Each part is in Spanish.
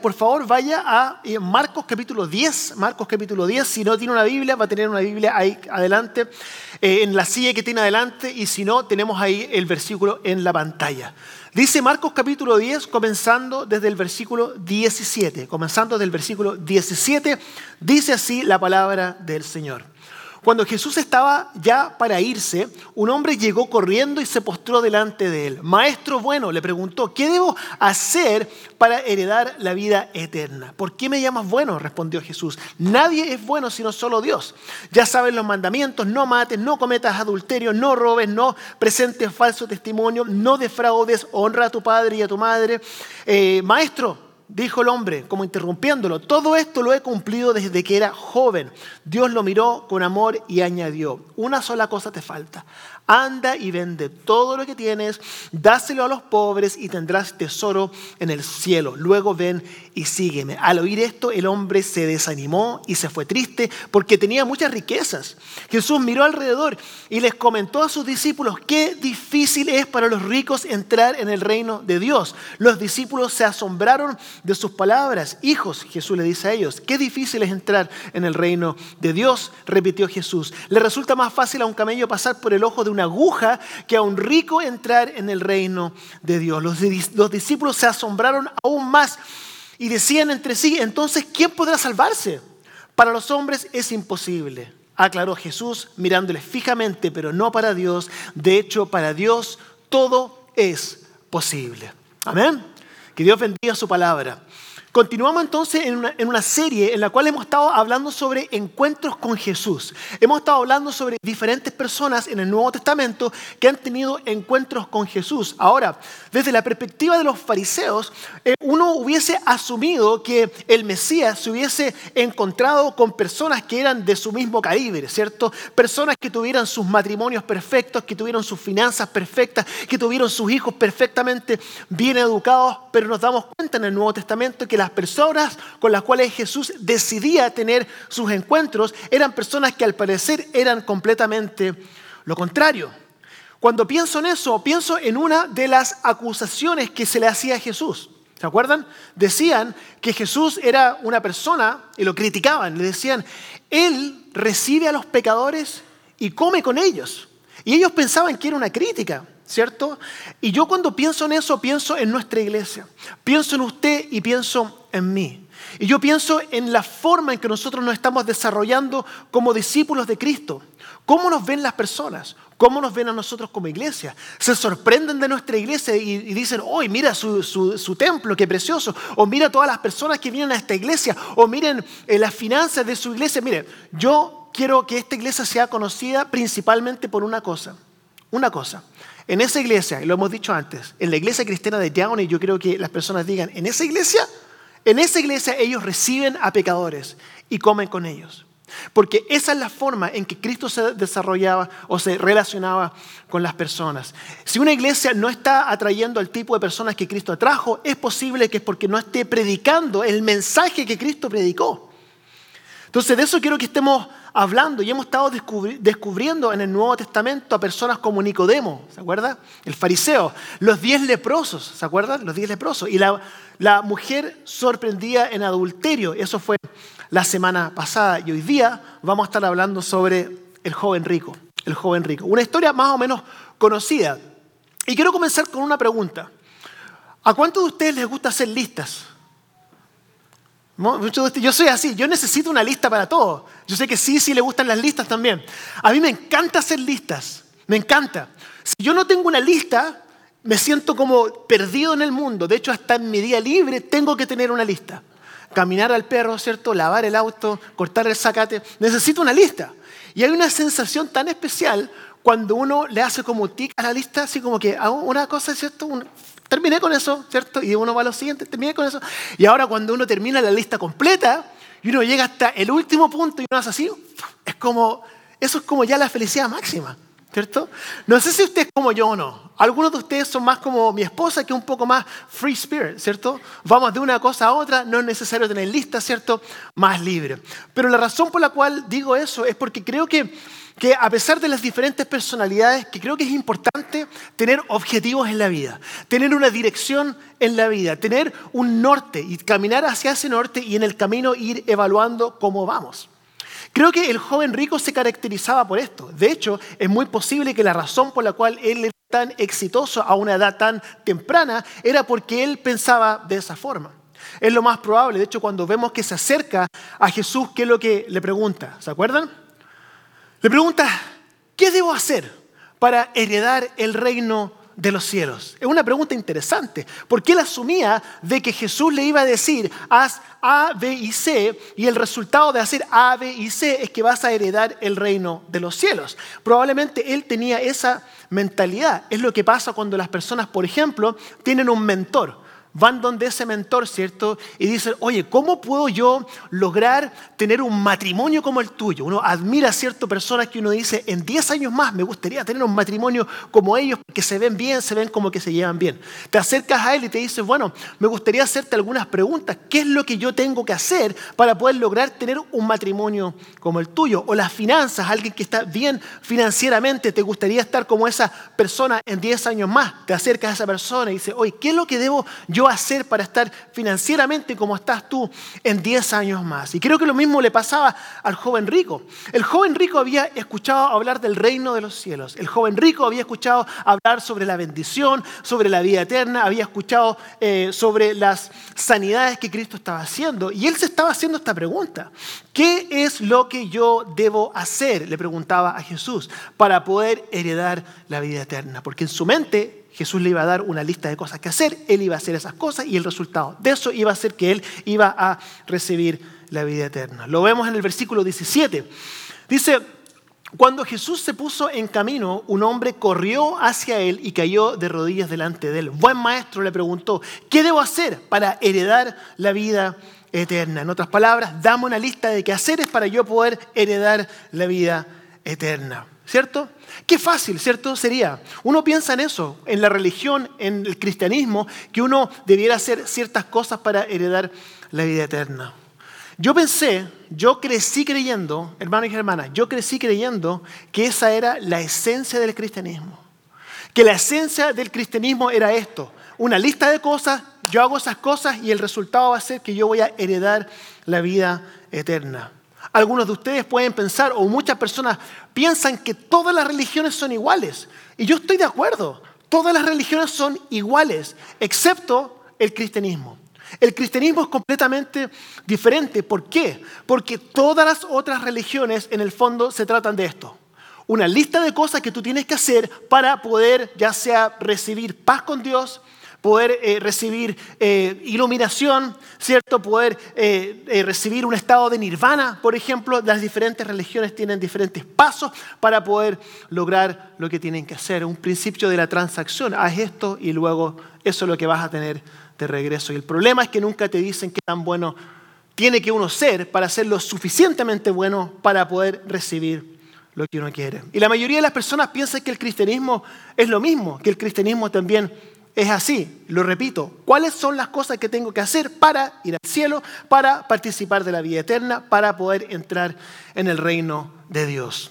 por favor vaya a eh, Marcos capítulo 10. Marcos capítulo 10. Si no tiene una Biblia, va a tener una Biblia ahí adelante, eh, en la silla que tiene adelante. Y si no, tenemos ahí el versículo en la pantalla. Dice Marcos capítulo 10, comenzando desde el versículo 17. Comenzando desde el versículo 17, dice así la palabra del Señor. Cuando Jesús estaba ya para irse, un hombre llegó corriendo y se postró delante de él. Maestro bueno, le preguntó, ¿qué debo hacer para heredar la vida eterna? ¿Por qué me llamas bueno? respondió Jesús. Nadie es bueno sino solo Dios. Ya saben los mandamientos, no mates, no cometas adulterio, no robes, no presentes falso testimonio, no defraudes, honra a tu padre y a tu madre. Eh, maestro, dijo el hombre, como interrumpiéndolo, todo esto lo he cumplido desde que era joven. Dios lo miró con amor y añadió, una sola cosa te falta. Anda y vende todo lo que tienes, dáselo a los pobres y tendrás tesoro en el cielo. Luego ven y sígueme. Al oír esto, el hombre se desanimó y se fue triste porque tenía muchas riquezas. Jesús miró alrededor y les comentó a sus discípulos qué difícil es para los ricos entrar en el reino de Dios. Los discípulos se asombraron de sus palabras. Hijos, Jesús le dice a ellos, qué difícil es entrar en el reino de Dios, repitió Jesús. Le resulta más fácil a un camello pasar por el ojo de una aguja que a un rico entrar en el reino de Dios. Los, los discípulos se asombraron aún más y decían entre sí, entonces, ¿quién podrá salvarse? Para los hombres es imposible, aclaró Jesús mirándoles fijamente, pero no para Dios. De hecho, para Dios todo es posible. Amén. Que Dios bendiga su palabra. Continuamos entonces en una, serie en la cual hemos estado hablando sobre encuentros con Jesús. Hemos estado hablando sobre diferentes personas en el Nuevo Testamento que han tenido encuentros con Jesús. Ahora, desde la perspectiva de los fariseos, eh, uno hubiese asumido que el Mesías se hubiese encontrado con personas que eran de su mismo calibre, ¿cierto? Personas que tuvieran sus matrimonios perfectos, que tuvieran sus finanzas perfectas, que tuvieran sus hijos perfectamente bien educados, pero nos damos cuenta en el Nuevo Testamento que las personas con las cuales Jesús decidía tener sus encuentros eran personas que al parecer eran completamente lo contrario. Cuando pienso en eso, pienso en una de las acusaciones que se le hacía a Jesús. ¿Se acuerdan? Decían que Jesús era una persona y lo criticaban. Le decían, Él recibe a los pecadores y come con ellos. Y ellos pensaban que era una crítica. ¿Cierto? Y yo cuando pienso en eso, pienso en nuestra iglesia, pienso en usted y pienso en mí. Y yo pienso en la forma en que nosotros nos estamos desarrollando como discípulos de Cristo. ¿Cómo nos ven las personas? ¿Cómo nos ven a nosotros como iglesia? Se sorprenden de nuestra iglesia y, dicen, hoy mira su, templo, qué precioso. O mira todas las personas que vienen a esta iglesia. O miren eh, las finanzas de su iglesia. Mire, yo quiero que esta iglesia sea conocida principalmente por una cosa. Una cosa. En esa iglesia, lo hemos dicho antes, en la iglesia cristiana de Downey, yo creo que las personas digan, en esa iglesia, en esa iglesia ellos reciben a pecadores y comen con ellos. Porque esa es la forma en que Cristo se desarrollaba o se relacionaba con las personas. Si una iglesia no está atrayendo al tipo de personas que Cristo atrajo, es posible que es porque no esté predicando el mensaje que Cristo predicó. Entonces de eso quiero que estemos hablando y hemos estado descubriendo en el Nuevo Testamento a personas como Nicodemo, ¿se acuerda? El fariseo, los diez leprosos, ¿se acuerdan? Los diez leprosos. Y la, la mujer sorprendida en adulterio, eso fue la semana pasada y hoy día vamos a estar hablando sobre el joven rico, el joven rico. Una historia más o menos conocida. Y quiero comenzar con una pregunta. ¿A cuántos de ustedes les gusta hacer listas? Yo soy así, yo necesito una lista para todo. Yo sé que sí, sí le gustan las listas también. A mí me encanta hacer listas, me encanta. Si yo no tengo una lista, me siento como perdido en el mundo. De hecho, hasta en mi día libre tengo que tener una lista. Caminar al perro, ¿cierto? Lavar el auto, cortar el zacate. Necesito una lista. Y hay una sensación tan especial cuando uno le hace como tic a la lista, así como que hago una cosa, ¿cierto? Terminé con eso, ¿cierto? Y uno va a lo siguiente, terminé con eso. Y ahora cuando uno termina la lista completa y uno llega hasta el último punto y uno hace así, es como, eso es como ya la felicidad máxima, ¿cierto? No sé si usted es como yo o no. Algunos de ustedes son más como mi esposa, que un poco más free spirit, ¿cierto? Vamos de una cosa a otra, no es necesario tener lista, ¿cierto? Más libre. Pero la razón por la cual digo eso es porque creo que que a pesar de las diferentes personalidades, que creo que es importante tener objetivos en la vida, tener una dirección en la vida, tener un norte y caminar hacia ese norte y en el camino ir evaluando cómo vamos. Creo que el joven rico se caracterizaba por esto. De hecho, es muy posible que la razón por la cual él era tan exitoso a una edad tan temprana era porque él pensaba de esa forma. Es lo más probable. De hecho, cuando vemos que se acerca a Jesús, ¿qué es lo que le pregunta? ¿Se acuerdan? Le pregunta, ¿qué debo hacer para heredar el reino de los cielos? Es una pregunta interesante, porque él asumía de que Jesús le iba a decir, haz A, B y C, y el resultado de hacer A, B y C es que vas a heredar el reino de los cielos. Probablemente él tenía esa mentalidad. Es lo que pasa cuando las personas, por ejemplo, tienen un mentor van donde ese mentor, ¿cierto? Y dicen, oye, ¿cómo puedo yo lograr tener un matrimonio como el tuyo? Uno admira a ciertas personas que uno dice, en 10 años más me gustaría tener un matrimonio como ellos, que se ven bien, se ven como que se llevan bien. Te acercas a él y te dices, bueno, me gustaría hacerte algunas preguntas. ¿Qué es lo que yo tengo que hacer para poder lograr tener un matrimonio como el tuyo? O las finanzas, alguien que está bien financieramente, te gustaría estar como esa persona en 10 años más. Te acercas a esa persona y dices, oye, ¿qué es lo que debo yo hacer para estar financieramente como estás tú en 10 años más? Y creo que lo mismo le pasaba al joven rico. El joven rico había escuchado hablar del reino de los cielos. El joven rico había escuchado hablar sobre la bendición, sobre la vida eterna, había escuchado eh, sobre las sanidades que Cristo estaba haciendo. Y él se estaba haciendo esta pregunta. ¿Qué es lo que yo debo hacer? Le preguntaba a Jesús para poder heredar la vida eterna. Porque en su mente Jesús le iba a dar una lista de cosas que hacer, él iba a hacer esas cosas y el resultado de eso iba a ser que él iba a recibir la vida eterna. Lo vemos en el versículo 17. Dice, cuando Jesús se puso en camino, un hombre corrió hacia él y cayó de rodillas delante de él. Buen maestro le preguntó, ¿qué debo hacer para heredar la vida eterna? En otras palabras, dame una lista de qué hacer para yo poder heredar la vida eterna. ¿Cierto? Qué fácil, ¿cierto? Sería. Uno piensa en eso, en la religión, en el cristianismo, que uno debiera hacer ciertas cosas para heredar la vida eterna. Yo pensé, yo crecí creyendo, hermanos y hermanas, yo crecí creyendo que esa era la esencia del cristianismo. Que la esencia del cristianismo era esto, una lista de cosas, yo hago esas cosas y el resultado va a ser que yo voy a heredar la vida eterna. Algunos de ustedes pueden pensar, o muchas personas piensan que todas las religiones son iguales. Y yo estoy de acuerdo, todas las religiones son iguales, excepto el cristianismo. El cristianismo es completamente diferente. ¿Por qué? Porque todas las otras religiones en el fondo se tratan de esto. Una lista de cosas que tú tienes que hacer para poder ya sea recibir paz con Dios, poder eh, recibir eh, iluminación, ¿cierto? Poder eh, recibir un estado de nirvana, por ejemplo. Las diferentes religiones tienen diferentes pasos para poder lograr lo que tienen que hacer. Un principio de la transacción. Haz esto y luego eso es lo que vas a tener de regreso. Y el problema es que nunca te dicen qué tan bueno tiene que uno ser para ser lo suficientemente bueno para poder recibir lo que uno quiere. Y la mayoría de las personas piensan que el cristianismo es lo mismo, que el cristianismo también es así, lo repito, ¿cuáles son las cosas que tengo que hacer para ir al cielo, para participar de la vida eterna, para poder entrar en el reino de Dios?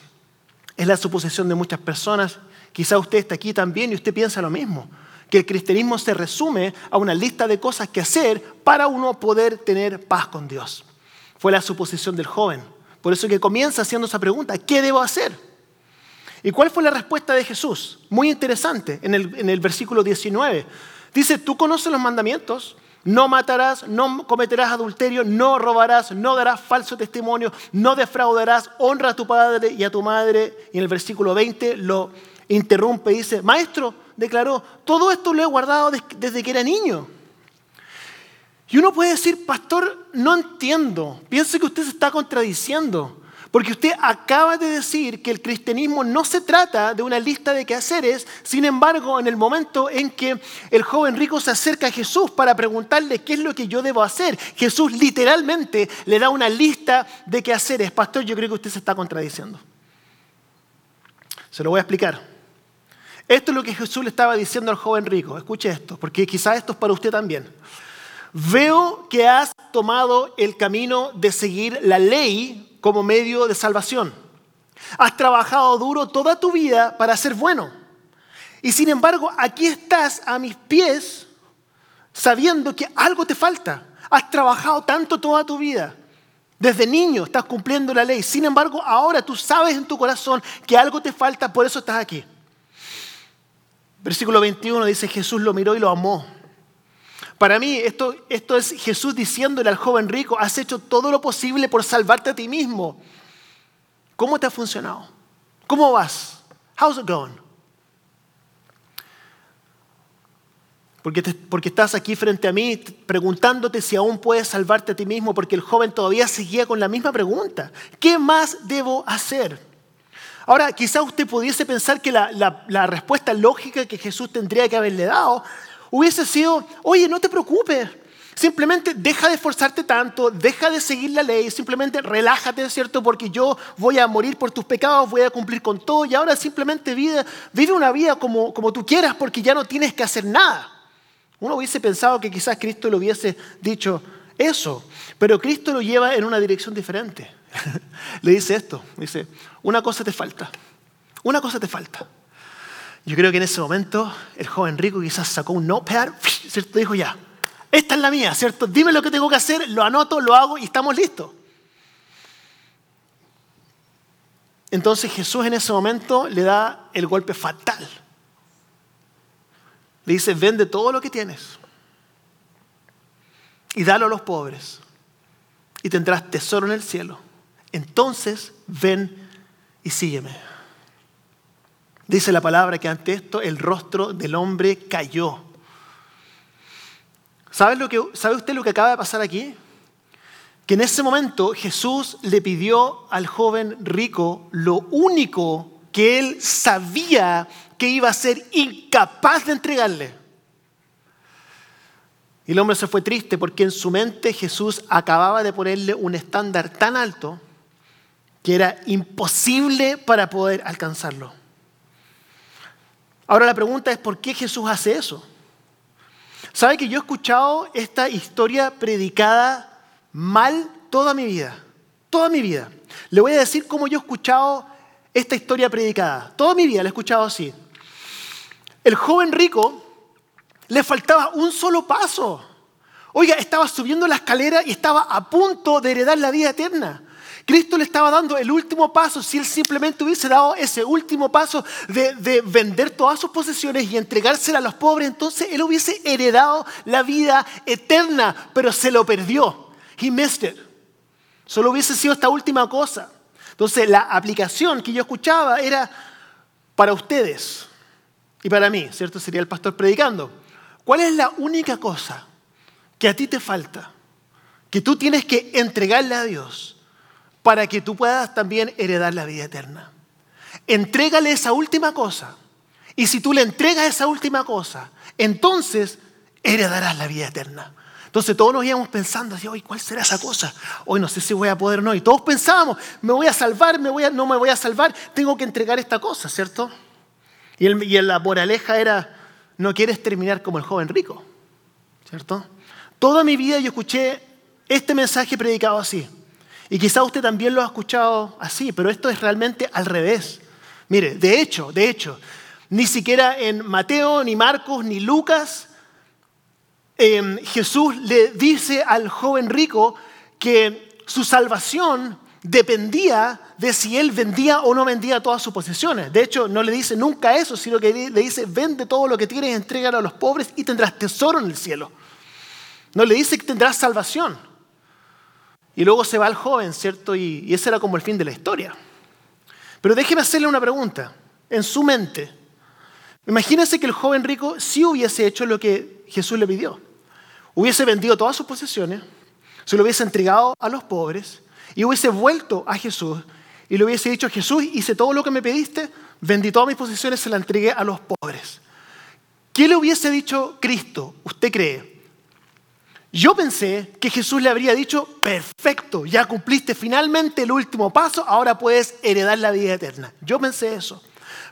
Es la suposición de muchas personas, quizá usted está aquí también y usted piensa lo mismo, que el cristianismo se resume a una lista de cosas que hacer para uno poder tener paz con Dios. Fue la suposición del joven. Por eso que comienza haciendo esa pregunta, ¿qué debo hacer? ¿Y cuál fue la respuesta de Jesús? Muy interesante, en el, versículo 19. Dice, tú conoces los mandamientos, no matarás, no cometerás adulterio, no robarás, no darás falso testimonio, no defraudarás, honra a tu padre y a tu madre. Y en el versículo 20 lo interrumpe y dice, maestro, declaró, todo esto lo he guardado desde que era niño. Y uno puede decir, pastor, no entiendo, pienso que usted se está contradiciendo. Porque usted acaba de decir que el cristianismo no se trata de una lista de quehaceres, sin embargo, en el momento en que el joven rico se acerca a Jesús para preguntarle qué es lo que yo debo hacer, Jesús literalmente le da una lista de quehaceres. Pastor, yo creo que usted se está contradiciendo. Se lo voy a explicar. Esto es lo que Jesús le estaba diciendo al joven rico. Escuche esto, porque quizás esto es para usted también. Veo que has tomado el camino de seguir la ley como medio de salvación. Has trabajado duro toda tu vida para ser bueno. Y sin embargo, aquí estás a mis pies sabiendo que algo te falta. Has trabajado tanto toda tu vida. Desde niño estás cumpliendo la ley. Sin embargo, ahora tú sabes en tu corazón que algo te falta, por eso estás aquí. Versículo 21 dice, Jesús lo miró y lo amó. Para mí esto, esto es Jesús diciéndole al joven rico, has hecho todo lo posible por salvarte a ti mismo. ¿Cómo te ha funcionado? ¿Cómo vas? How's it going? Porque, porque estás aquí frente a mí preguntándote si aún puedes salvarte a ti mismo, porque el joven todavía seguía con la misma pregunta. ¿Qué más debo hacer? Ahora, quizá usted pudiese pensar que la, la respuesta lógica que Jesús tendría que haberle dado hubiese sido, oye, no te preocupes, Simplemente deja de esforzarte tanto, deja de seguir la ley, simplemente relájate, ¿cierto? Porque yo voy a morir por tus pecados, voy a cumplir con todo y ahora simplemente vive, vive una vida como, como tú quieras porque ya no tienes que hacer nada. Uno hubiese pensado que quizás Cristo le hubiese dicho eso, pero Cristo lo lleva en una dirección diferente. le dice esto, dice, una cosa te falta, una cosa te falta. Yo creo que en ese momento el joven rico quizás sacó un notepad, ¿cierto? Dijo ya, esta es la mía, ¿cierto? Dime lo que tengo que hacer, lo anoto, lo hago y estamos listos. Entonces Jesús en ese momento le da el golpe fatal. Le dice, vende todo lo que tienes y dalo a los pobres y tendrás tesoro en el cielo. Entonces ven y sígueme. Dice la palabra que ante esto el rostro del hombre cayó. ¿Sabe, lo que, ¿Sabe usted lo que acaba de pasar aquí? Que en ese momento Jesús le pidió al joven rico lo único que él sabía que iba a ser incapaz de entregarle. Y el hombre se fue triste porque en su mente Jesús acababa de ponerle un estándar tan alto que era imposible para poder alcanzarlo. Ahora la pregunta es, ¿por qué Jesús hace eso? ¿Sabe que yo he escuchado esta historia predicada mal toda mi vida? Toda mi vida. Le voy a decir cómo yo he escuchado esta historia predicada. Toda mi vida la he escuchado así. El joven rico le faltaba un solo paso. Oiga, estaba subiendo la escalera y estaba a punto de heredar la vida eterna. Cristo le estaba dando el último paso. Si él simplemente hubiese dado ese último paso de, vender todas sus posesiones y entregársela a los pobres, entonces él hubiese heredado la vida eterna, pero se lo perdió. He missed it. Solo hubiese sido esta última cosa. Entonces la aplicación que yo escuchaba era para ustedes y para mí, ¿cierto? Sería el pastor predicando. ¿Cuál es la única cosa que a ti te falta? Que tú tienes que entregarle a Dios para que tú puedas también heredar la vida eterna. Entrégale esa última cosa. Y si tú le entregas esa última cosa, entonces heredarás la vida eterna. Entonces todos nos íbamos pensando, hoy ¿cuál será esa cosa? Hoy no sé si voy a poder o no. Y todos pensábamos, me voy a salvar, me voy a, no me voy a salvar, tengo que entregar esta cosa, ¿cierto? Y, el, y la moraleja era, no quieres terminar como el joven rico, ¿cierto? Toda mi vida yo escuché este mensaje predicado así. Y quizá usted también lo ha escuchado así, pero esto es realmente al revés. Mire, de hecho, de hecho, ni siquiera en Mateo, ni Marcos, ni Lucas, em, Jesús le dice al joven rico que su salvación dependía de si él vendía o no vendía todas sus posesiones. De hecho, no le dice nunca eso, sino que le dice, vende todo lo que tienes, entrégalo a los pobres y tendrás tesoro en el cielo. No le dice que tendrás salvación. Y luego se va el joven, ¿cierto? Y, ese era como el fin de la historia. Pero déjeme hacerle una pregunta. En su mente, imagínese que el joven rico sí hubiese hecho lo que Jesús le pidió. Hubiese vendido todas sus posesiones, se lo hubiese entregado a los pobres y hubiese vuelto a Jesús y le hubiese dicho, Jesús, hice todo lo que me pediste, vendí todas mis posesiones, se las entregué a los pobres. ¿Qué le hubiese dicho Cristo, usted cree? Yo pensé que Jesús le habría dicho, perfecto, ya cumpliste finalmente el último paso, ahora puedes heredar la vida eterna. Yo pensé eso.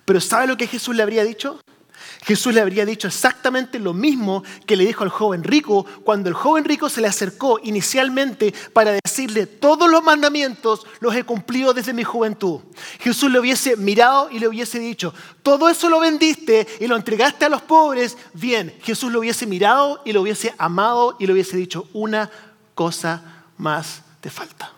Pero ¿sabe lo que Jesús le habría dicho? Jesús le habría dicho exactamente lo mismo que le dijo al joven rico cuando el joven rico se le acercó inicialmente para decirle, todos los mandamientos los he cumplido desde mi juventud. Jesús le hubiese mirado y le hubiese dicho, todo eso lo vendiste y lo entregaste a los pobres, bien, Jesús lo hubiese mirado y lo hubiese amado y le hubiese dicho, una cosa más te falta.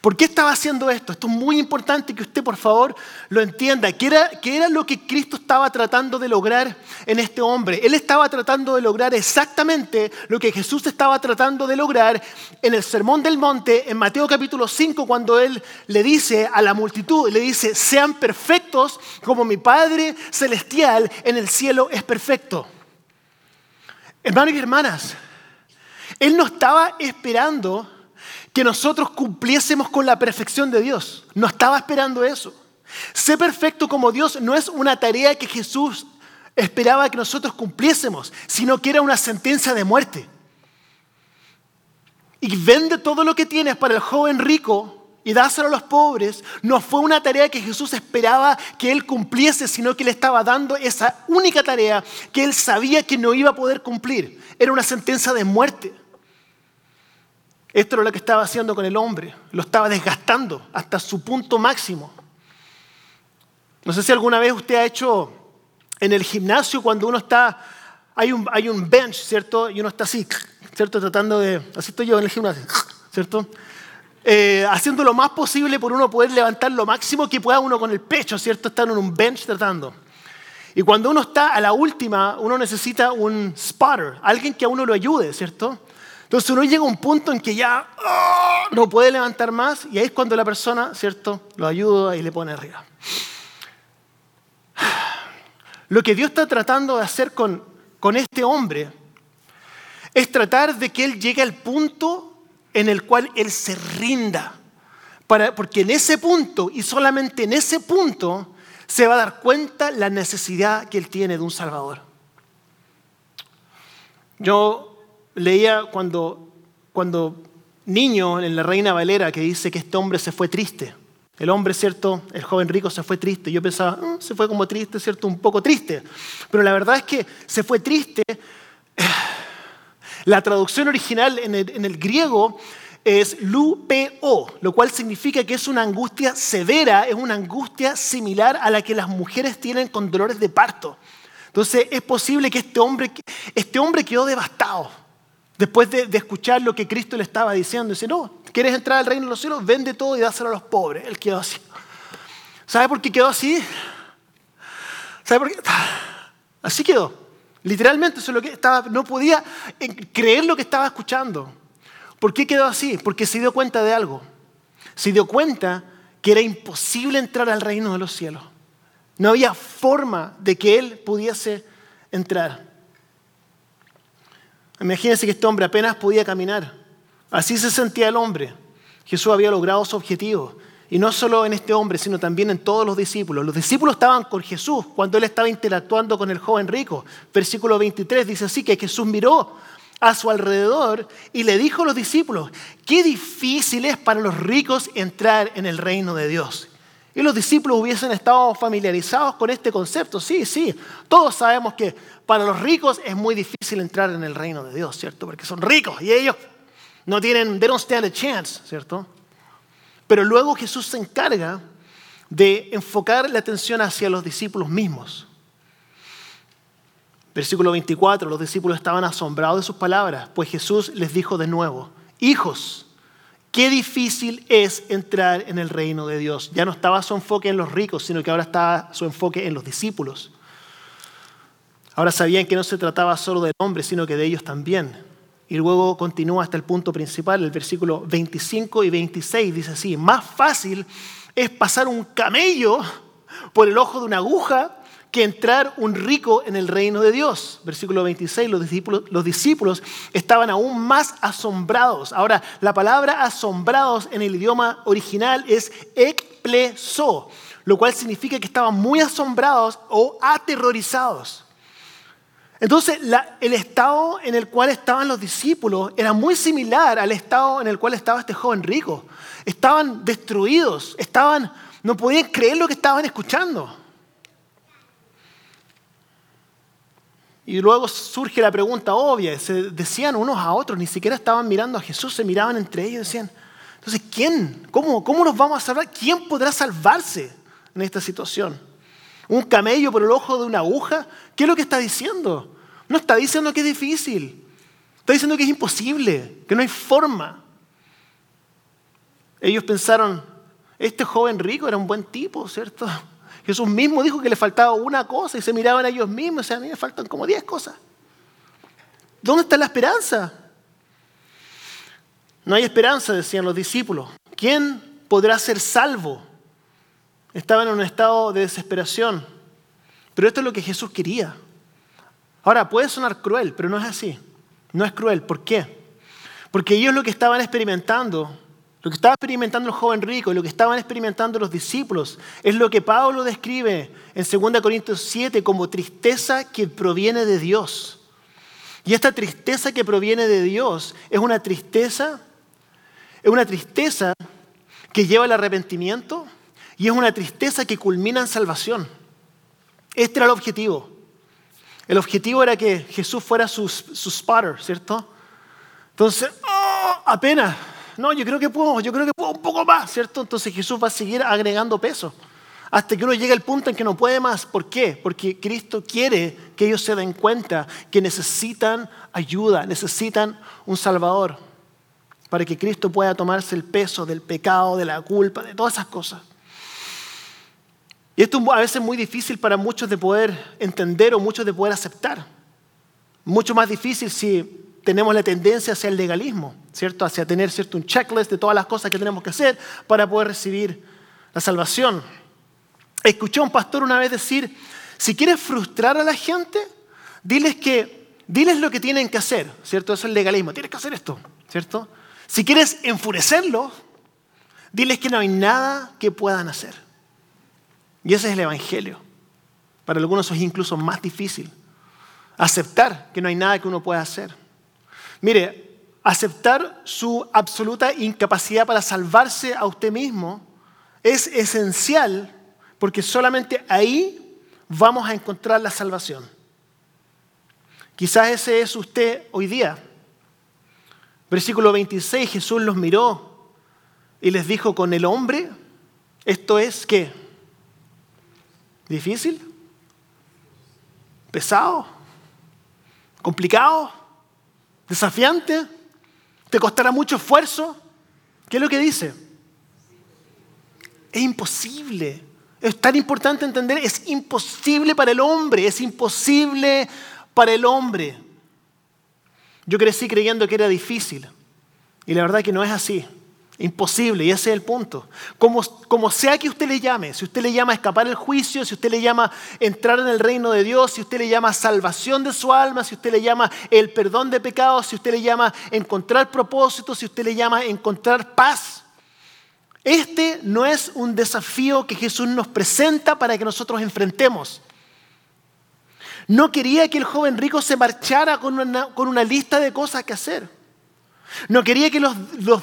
¿Por qué estaba haciendo esto? Esto es muy importante que usted por favor lo entienda. ¿Qué era, ¿Qué era, lo que Cristo estaba tratando de lograr en este hombre? Él estaba tratando de lograr exactamente lo que Jesús estaba tratando de lograr en el Sermón del Monte, en Mateo capítulo 5, cuando Él le dice a la multitud, le dice, sean perfectos como mi Padre Celestial en el cielo es perfecto. Hermanos y hermanas, Él no estaba esperando que nosotros cumpliésemos con la perfección de Dios. No estaba esperando eso. Ser perfecto como Dios no es una tarea que Jesús esperaba que nosotros cumpliésemos, sino que era una sentencia de muerte. Y vende todo lo que tienes para el joven rico y dáselo a los pobres, no fue una tarea que Jesús esperaba que él cumpliese, sino que le estaba dando esa única tarea que él sabía que no iba a poder cumplir. Era una sentencia de muerte. Esto era lo que estaba haciendo con el hombre, lo estaba desgastando hasta su punto máximo. No sé si alguna vez usted ha hecho en el gimnasio cuando uno está, hay un, hay un bench, ¿cierto? Y uno está así, ¿cierto? Tratando de, así estoy yo en el gimnasio, ¿cierto? Eh, haciendo lo más posible por uno poder levantar lo máximo que pueda uno con el pecho, ¿cierto? Estar en un bench tratando. Y cuando uno está a la última, uno necesita un spotter, alguien que a uno lo ayude, ¿cierto? Entonces uno llega a un punto en que ya ¡ah! no puede levantar más y ahí es cuando la persona, ¿cierto?, lo ayuda y le pone arriba. Lo que Dios está tratando de hacer con, con este hombre es tratar de que él llegue al punto en el cual él se rinda. Para, porque en ese punto y solamente en ese punto se va a dar cuenta la necesidad que él tiene de un Salvador. Yo leía cuando, cuando niño en la Reina Valera que dice que este hombre se fue triste. El hombre, ¿cierto? El joven rico se fue triste. Yo pensaba, mm, se fue como triste, ¿cierto? Un poco triste. Pero la verdad es que se fue triste. La traducción original en el, en el griego es lupeo, lo cual significa que es una angustia severa, es una angustia similar a la que las mujeres tienen con dolores de parto. Entonces es posible que este hombre, este hombre quedó devastado. Después de, escuchar lo que Cristo le estaba diciendo, dice, no, ¿quieres entrar al reino de los cielos? Vende todo y dáselo a los pobres. Él quedó así. ¿Sabe por qué quedó así? ¿Sabe por qué? Así quedó. Literalmente, eso lo que estaba, no podía creer lo que estaba escuchando. ¿Por qué quedó así? Porque se dio cuenta de algo. Se dio cuenta que era imposible entrar al reino de los cielos. No había forma de que él pudiese entrar. Imagínense que este hombre apenas podía caminar. Así se sentía el hombre. Jesús había logrado su objetivo. Y no solo en este hombre, sino también en todos los discípulos. Los discípulos estaban con Jesús cuando él estaba interactuando con el joven rico. Versículo 23 dice así, que Jesús miró a su alrededor y le dijo a los discípulos, qué difícil es para los ricos entrar en el reino de Dios. Y los discípulos hubiesen estado familiarizados con este concepto. Sí, sí, todos sabemos que para los ricos es muy difícil entrar en el reino de Dios, ¿cierto? Porque son ricos y ellos no tienen, they don't stand a chance, ¿cierto? Pero luego Jesús se encarga de enfocar la atención hacia los discípulos mismos. Versículo 24, los discípulos estaban asombrados de sus palabras, pues Jesús les dijo de nuevo, hijos, Qué difícil es entrar en el reino de Dios. Ya no estaba su enfoque en los ricos, sino que ahora estaba su enfoque en los discípulos. Ahora sabían que no se trataba solo del hombre, sino que de ellos también. Y luego continúa hasta el punto principal, el versículo 25 y 26 dice así, más fácil es pasar un camello por el ojo de una aguja que entrar un rico en el reino de Dios. Versículo 26, los discípulos, los discípulos estaban aún más asombrados. Ahora, la palabra asombrados en el idioma original es ekpleso, lo cual significa que estaban muy asombrados o aterrorizados. Entonces, el estado en el cual estaban los discípulos era muy similar al estado en el cual estaba este joven rico. Estaban destruidos, estaban, no podían creer lo que estaban escuchando. Y luego surge la pregunta obvia, se decían unos a otros, ni siquiera estaban mirando a Jesús, se miraban entre ellos y decían, entonces, ¿quién? ¿Cómo, cómo nos vamos a salvar? ¿Quién podrá salvarse en esta situación? ¿Un camello por el ojo de una aguja? ¿Qué es lo que está diciendo? No está diciendo que es difícil, está diciendo que es imposible, que no hay forma. Ellos pensaron, este joven rico era un buen tipo, ¿cierto? Jesús mismo dijo que le faltaba una cosa y se miraban a ellos mismos, o sea, a mí me faltan como diez cosas. ¿Dónde está la esperanza? No hay esperanza, decían los discípulos. ¿Quién podrá ser salvo? Estaban en un estado de desesperación. Pero esto es lo que Jesús quería. Ahora, puede sonar cruel, pero no es así. No es cruel. ¿Por qué? Porque ellos lo que estaban experimentando lo que estaba experimentando el joven rico lo que estaban experimentando los discípulos es lo que Pablo describe en 2 Corintios 7 como tristeza que proviene de Dios. Y esta tristeza que proviene de Dios es una tristeza, es una tristeza que lleva al arrepentimiento y es una tristeza que culmina en salvación. Este era el objetivo. El objetivo era que Jesús fuera su, su spotter, ¿cierto? Entonces, oh, apenas no, yo creo que puedo, yo creo que puedo un poco más, ¿cierto? Entonces Jesús va a seguir agregando peso hasta que uno llegue al punto en que no puede más. ¿Por qué? Porque Cristo quiere que ellos se den cuenta que necesitan ayuda, necesitan un Salvador, para que Cristo pueda tomarse el peso del pecado, de la culpa, de todas esas cosas. Y esto a veces es muy difícil para muchos de poder entender o muchos de poder aceptar. Mucho más difícil si tenemos la tendencia hacia el legalismo, ¿cierto? Hacia tener cierto un checklist de todas las cosas que tenemos que hacer para poder recibir la salvación. Escuché a un pastor una vez decir, si quieres frustrar a la gente, diles que diles lo que tienen que hacer, ¿cierto? Eso es el legalismo, tienes que hacer esto, ¿cierto? Si quieres enfurecerlos, diles que no hay nada que puedan hacer. Y ese es el evangelio. Para algunos es incluso más difícil. Aceptar que no hay nada que uno pueda hacer. Mire, aceptar su absoluta incapacidad para salvarse a usted mismo es esencial porque solamente ahí vamos a encontrar la salvación. Quizás ese es usted hoy día. Versículo 26, Jesús los miró y les dijo, con el hombre, esto es qué? ¿Difícil? ¿Pesado? ¿Complicado? Desafiante, te costará mucho esfuerzo. ¿Qué es lo que dice? Es imposible. Es tan importante entender, es imposible para el hombre, es imposible para el hombre. Yo crecí creyendo que era difícil y la verdad que no es así. Imposible, y ese es el punto. Como, sea que usted le llame, si usted le llama escapar el juicio, si usted le llama entrar en el reino de Dios, si usted le llama salvación de su alma, si usted le llama el perdón de pecados, si usted le llama encontrar propósito, si usted le llama encontrar paz, este no es un desafío que Jesús nos presenta para que nosotros enfrentemos. No quería que el joven rico se marchara con una lista de cosas que hacer. No quería que los,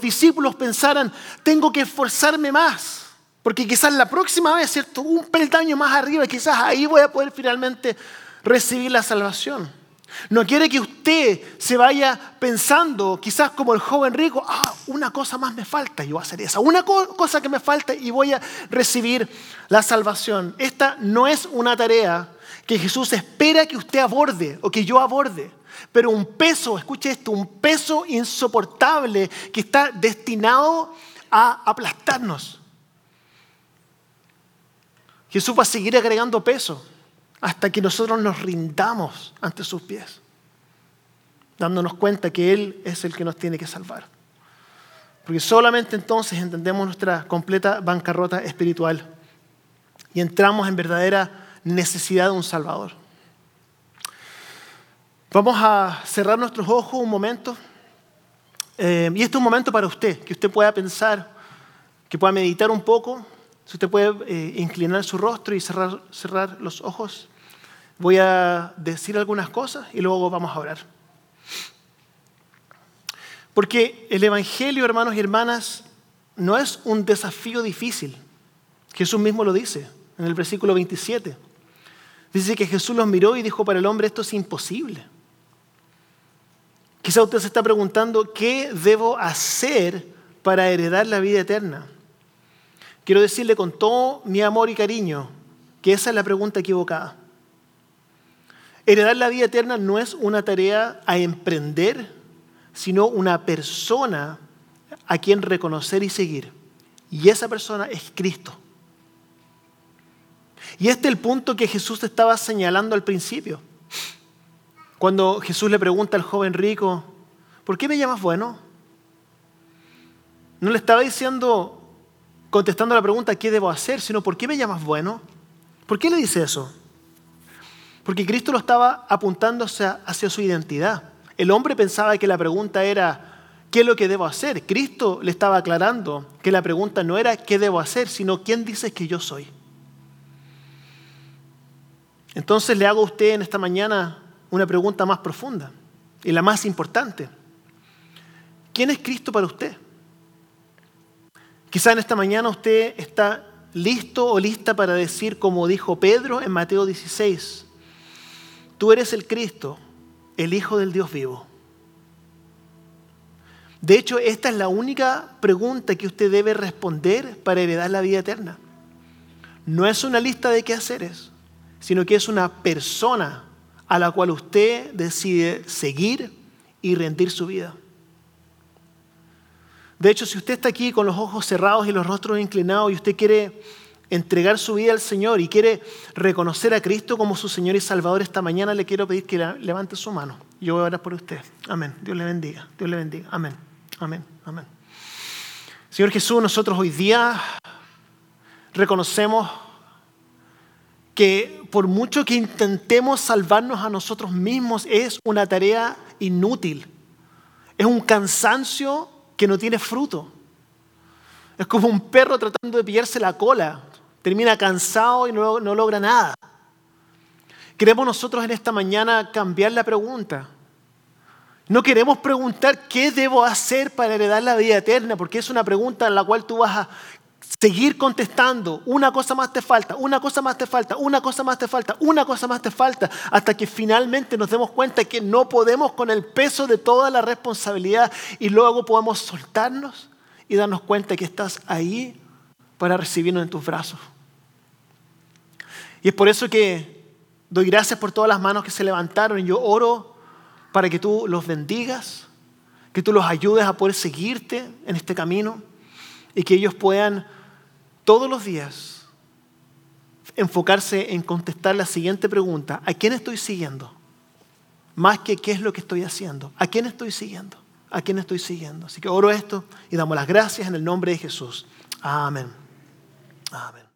discípulos pensaran, tengo que esforzarme más, porque quizás la próxima vez, ¿cierto? Un peldaño más arriba, quizás ahí voy a poder finalmente recibir la salvación. No quiere que usted se vaya pensando, quizás como el joven rico, ah, una cosa más me falta, yo voy a hacer esa. Una cosa que me falta y voy a recibir la salvación. Esta no es una tarea que Jesús espera que usted aborde o que yo aborde. Pero un peso, escuche esto, un peso insoportable que está destinado a aplastarnos. Jesús va a seguir agregando peso hasta que nosotros nos rindamos ante sus pies, dándonos cuenta que Él es el que nos tiene que salvar. Porque solamente entonces entendemos nuestra completa bancarrota espiritual y entramos en verdadera necesidad de un Salvador. Vamos a cerrar nuestros ojos un momento. Eh, y este es un momento para usted, que usted pueda pensar, que pueda meditar un poco. Si usted puede eh, inclinar su rostro y cerrar, cerrar los ojos. Voy a decir algunas cosas y luego vamos a orar. Porque el Evangelio, hermanos y hermanas, no es un desafío difícil. Jesús mismo lo dice en el versículo 27. Dice que Jesús los miró y dijo, para el hombre esto es imposible. Quizá usted se está preguntando, ¿qué debo hacer para heredar la vida eterna? Quiero decirle con todo mi amor y cariño que esa es la pregunta equivocada. Heredar la vida eterna no es una tarea a emprender, sino una persona a quien reconocer y seguir. Y esa persona es Cristo. Y este es el punto que Jesús estaba señalando al principio. Cuando Jesús le pregunta al joven rico, ¿por qué me llamas bueno? No le estaba diciendo, contestando la pregunta, ¿qué debo hacer? Sino, ¿por qué me llamas bueno? ¿Por qué le dice eso? Porque Cristo lo estaba apuntando hacia, su identidad. El hombre pensaba que la pregunta era, ¿qué es lo que debo hacer? Cristo le estaba aclarando que la pregunta no era ¿qué debo hacer? sino ¿quién dices que yo soy? Entonces le hago a usted en esta mañana una pregunta más profunda y la más importante. ¿Quién es Cristo para usted? Quizá en esta mañana usted está listo o lista para decir, como dijo Pedro en Mateo 16, tú eres el Cristo, el Hijo del Dios vivo. De hecho, esta es la única pregunta que usted debe responder para heredar la vida eterna. No es una lista de quehaceres, sino que es una persona a la cual usted decide seguir y rendir su vida. De hecho, si usted está aquí con los ojos cerrados y los rostros inclinados y usted quiere entregar su vida al Señor y quiere reconocer a Cristo como su Señor y Salvador esta mañana, le quiero pedir que levante su mano. Yo voy a orar por usted. Amén. Dios le bendiga. Dios le bendiga. Amén. Amén. Amén. Señor Jesús, nosotros hoy día reconocemos que por mucho que intentemos salvarnos a nosotros mismos, es una tarea inútil. Es un cansancio que no tiene fruto. Es como un perro tratando de pillarse la cola. Termina cansado y no, no logra nada. Queremos nosotros en esta mañana cambiar la pregunta. No queremos preguntar qué debo hacer para heredar la vida eterna, porque es una pregunta en la cual tú vas a seguir contestando, una cosa más te falta, una cosa más te falta, una cosa más te falta, una cosa más te falta, hasta que finalmente nos demos cuenta que no podemos con el peso de toda la responsabilidad y luego podamos soltarnos y darnos cuenta que estás ahí para recibirnos en tus brazos. Y es por eso que doy gracias por todas las manos que se levantaron. Y yo oro para que tú los bendigas, que tú los ayudes a poder seguirte en este camino y que ellos puedan todos los días enfocarse en contestar la siguiente pregunta, ¿a quién estoy siguiendo? Más que qué es lo que estoy haciendo, ¿a quién estoy siguiendo? ¿A quién estoy siguiendo? Así que oro esto y damos las gracias en el nombre de Jesús. Amén. Amén.